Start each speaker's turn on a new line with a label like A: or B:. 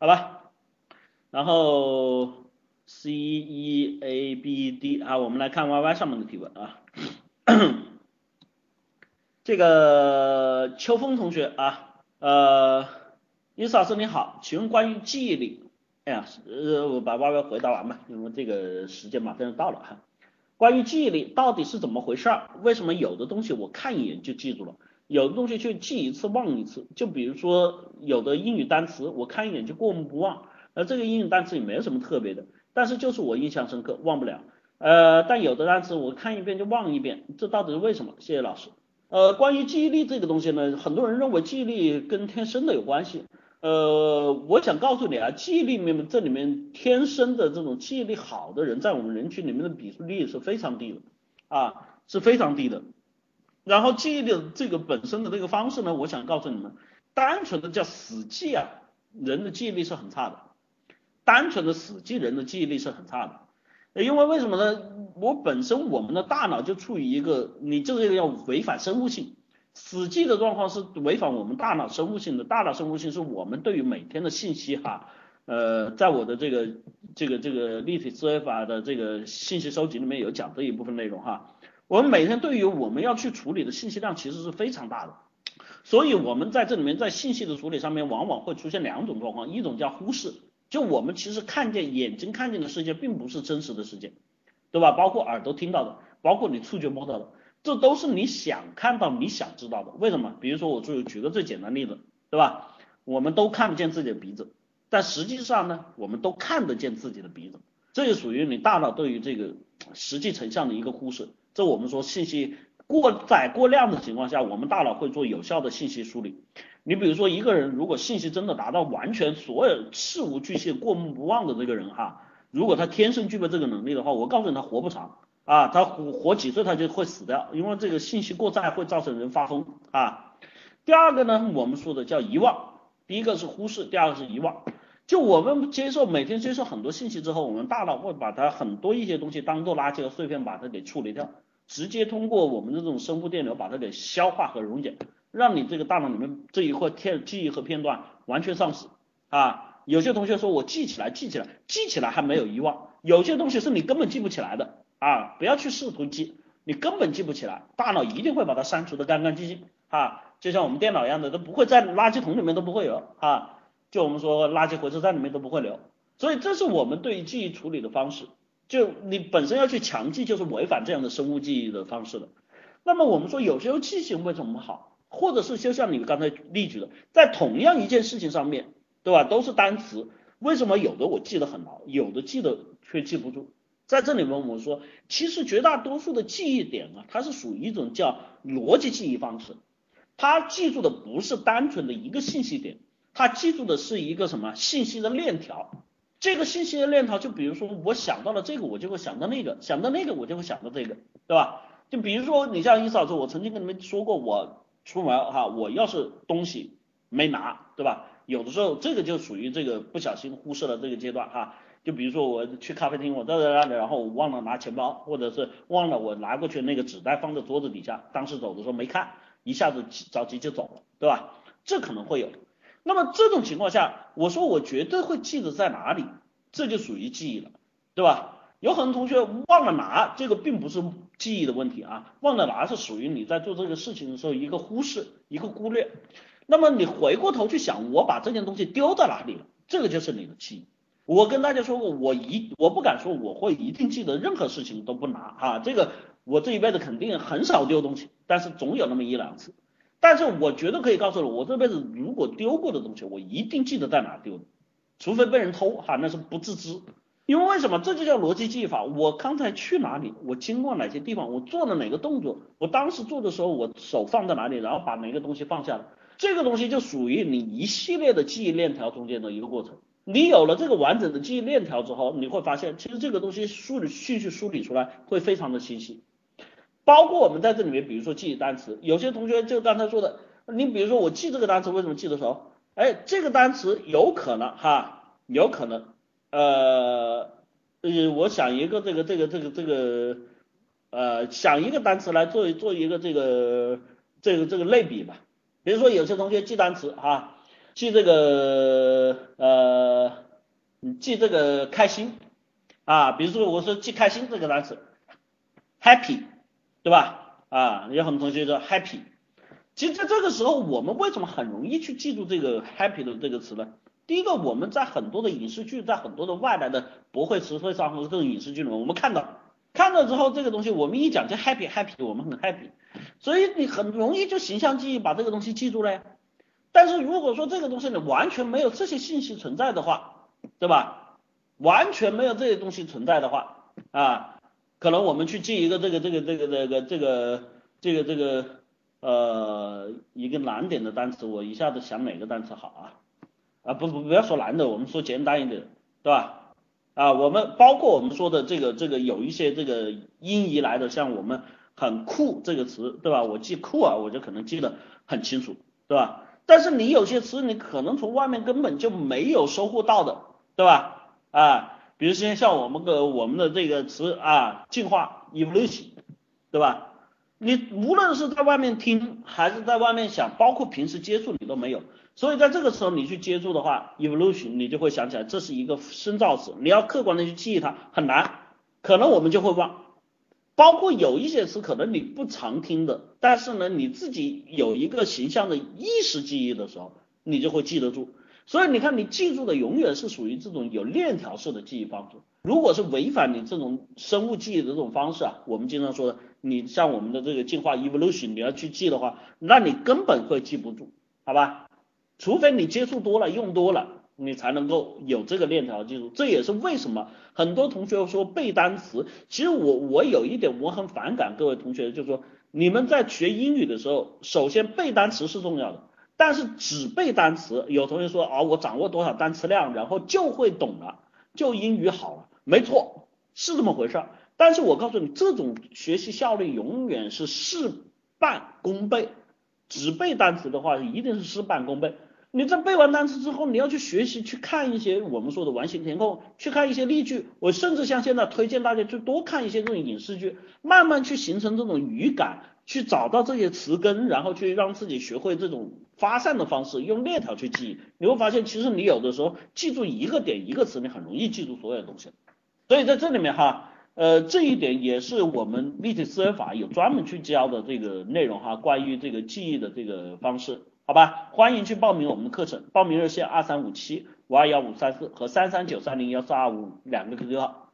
A: 好吧？然后 C E A B D 啊，我们来看 Y Y 上面的提问啊。这个秋风同学啊，呃，伊斯老师你好，请问关于记忆力，哎呀，呃，我把 Y Y 回答完吧，因为这个时间马上就到了哈。关于记忆力到底是怎么回事儿？为什么有的东西我看一眼就记住了，有的东西去记一次忘一次？就比如说有的英语单词我看一眼就过目不忘，而这个英语单词也没有什么特别的，但是就是我印象深刻，忘不了。呃，但有的单词我看一遍就忘一遍，这到底是为什么？谢谢老师。呃，关于记忆力这个东西呢，很多人认为记忆力跟天生的有关系。呃，我想告诉你啊，记忆力里面这里面天生的这种记忆力好的人，在我们人群里面的比例是非常低的啊，是非常低的。然后记忆力这个本身的这个方式呢，我想告诉你们，单纯的叫死记啊，人的记忆力是很差的。单纯的死记人的记忆力是很差的。因为为什么呢？我本身我们的大脑就处于一个，你这个要违反生物性，死记的状况是违反我们大脑生物性的。大脑生物性是我们对于每天的信息哈，呃，在我的这个这个这个立体思维法的这个信息收集里面有讲这一部分内容哈。我们每天对于我们要去处理的信息量其实是非常大的，所以我们在这里面在信息的处理上面往往会出现两种状况，一种叫忽视。就我们其实看见眼睛看见的世界并不是真实的世界，对吧？包括耳朵听到的，包括你触觉摸到的，这都是你想看到、你想知道的。为什么？比如说我就举个最简单例子，对吧？我们都看不见自己的鼻子，但实际上呢，我们都看得见自己的鼻子。这就属于你大脑对于这个实际成像的一个忽视。这我们说信息过载过量的情况下，我们大脑会做有效的信息梳理。你比如说一个人如果信息真的达到完全所有事无巨细过目不忘的这个人哈，如果他天生具备这个能力的话，我告诉你他活不长啊，他活活几岁他就会死掉，因为这个信息过载会造成人发疯啊。第二个呢，我们说的叫遗忘，第一个是忽视，第二个是遗忘。就我们接受每天接受很多信息之后，我们大脑会把它很多一些东西当做垃圾和碎片把它给处理掉，直接通过我们的这种生物电流把它给消化和溶解。让你这个大脑里面这一块片记忆和片段完全丧失啊！有些同学说我记起来，记起来，记起来还没有遗忘。有些东西是你根本记不起来的啊！不要去试图记，你根本记不起来，大脑一定会把它删除的干干净净啊！就像我们电脑一样的，都不会在垃圾桶里面都不会有啊！就我们说垃圾回收站里面都不会留。所以这是我们对于记忆处理的方式。就你本身要去强记，就是违反这样的生物记忆的方式的。那么我们说有时候记性为什么好？或者是就像你刚才例举的，在同样一件事情上面，对吧？都是单词，为什么有的我记得很牢，有的记得却记不住？在这里面我们说，其实绝大多数的记忆点啊，它是属于一种叫逻辑记忆方式，它记住的不是单纯的一个信息点，它记住的是一个什么信息的链条。这个信息的链条，就比如说我想到了这个，我就会想到那个，想到那个我就会想到这个，对吧？就比如说你像伊嫂子，我曾经跟你们说过我。出门哈，我要是东西没拿，对吧？有的时候这个就属于这个不小心忽视了这个阶段哈。就比如说我去咖啡厅，我在那里，然后我忘了拿钱包，或者是忘了我拿过去那个纸袋放在桌子底下，当时走的时候没看，一下子着急就走了，对吧？这可能会有。那么这种情况下，我说我绝对会记得在哪里，这就属于记忆了，对吧？有很多同学忘了拿，这个并不是记忆的问题啊，忘了拿是属于你在做这个事情的时候一个忽视，一个忽略。那么你回过头去想，我把这件东西丢在哪里了，这个就是你的记忆。我跟大家说过，我一我不敢说我会一定记得任何事情都不拿啊，这个我这一辈子肯定很少丢东西，但是总有那么一两次。但是我绝对可以告诉你，我这辈子如果丢过的东西，我一定记得在哪丢的，除非被人偷哈，那是不自知。因为为什么？这就叫逻辑记忆法。我刚才去哪里？我经过哪些地方？我做了哪个动作？我当时做的时候，我手放在哪里？然后把哪个东西放下了？这个东西就属于你一系列的记忆链条中间的一个过程。你有了这个完整的记忆链条之后，你会发现，其实这个东西梳理顺序梳理出来会非常的清晰。包括我们在这里面，比如说记忆单词，有些同学就刚才说的，你比如说我记这个单词，为什么记得熟？哎，这个单词有可能哈，有可能。呃，呃，我想一个这个这个这个这个，呃，想一个单词来做做一个这个这个这个类比吧。比如说有些同学记单词哈，记这个呃记这个开心啊，比如说我说记开心这个单词，happy，对吧？啊，有很多同学说 happy，其实在这个时候我们为什么很容易去记住这个 happy 的这个词呢？第一个，我们在很多的影视剧，在很多的外来的博会词汇上和这种影视剧里面，我们看到看到之后，这个东西我们一讲就 happy happy，我们很 happy，所以你很容易就形象记忆把这个东西记住了呀。但是如果说这个东西你完全没有这些信息存在的话，对吧？完全没有这些东西存在的话啊，可能我们去记一个这个这个这个这个这个这个这个呃一个难点的单词，我一下子想哪个单词好啊？啊不不不要说难的，我们说简单一点，对吧？啊，我们包括我们说的这个这个有一些这个音译来的，像我们很酷这个词，对吧？我记酷啊，我就可能记得很清楚，对吧？但是你有些词你可能从外面根本就没有收获到的，对吧？啊，比如说像我们个我们的这个词啊，进化 evolution，对吧？你无论是在外面听还是在外面想，包括平时接触你都没有。所以在这个时候你去接触的话，evolution 你就会想起来这是一个深造词，你要客观的去记忆它很难，可能我们就会忘。包括有一些词可能你不常听的，但是呢你自己有一个形象的意识记忆的时候，你就会记得住。所以你看你记住的永远是属于这种有链条式的记忆方式。如果是违反你这种生物记忆的这种方式啊，我们经常说的，你像我们的这个进化 evolution 你要去记的话，那你根本会记不住，好吧？除非你接触多了，用多了，你才能够有这个链条记住。这也是为什么很多同学说背单词。其实我我有一点我很反感各位同学，就是说你们在学英语的时候，首先背单词是重要的，但是只背单词，有同学说啊我掌握多少单词量，然后就会懂了，就英语好了。没错，是这么回事儿。但是我告诉你，这种学习效率永远是事半功倍。只背单词的话，一定是事半功倍。你在背完单词之后，你要去学习，去看一些我们说的完形填空，去看一些例句。我甚至像现在推荐大家去多看一些这种影视剧，慢慢去形成这种语感，去找到这些词根，然后去让自己学会这种发散的方式，用链条去记忆。你会发现，其实你有的时候记住一个点一个词，你很容易记住所有的东西。所以在这里面哈，呃，这一点也是我们立体思维法有专门去教的这个内容哈，关于这个记忆的这个方式。好吧，欢迎去报名我们的课程，报名热线二三五七五二幺五三四和三三九三零幺四二五两个 QQ 号。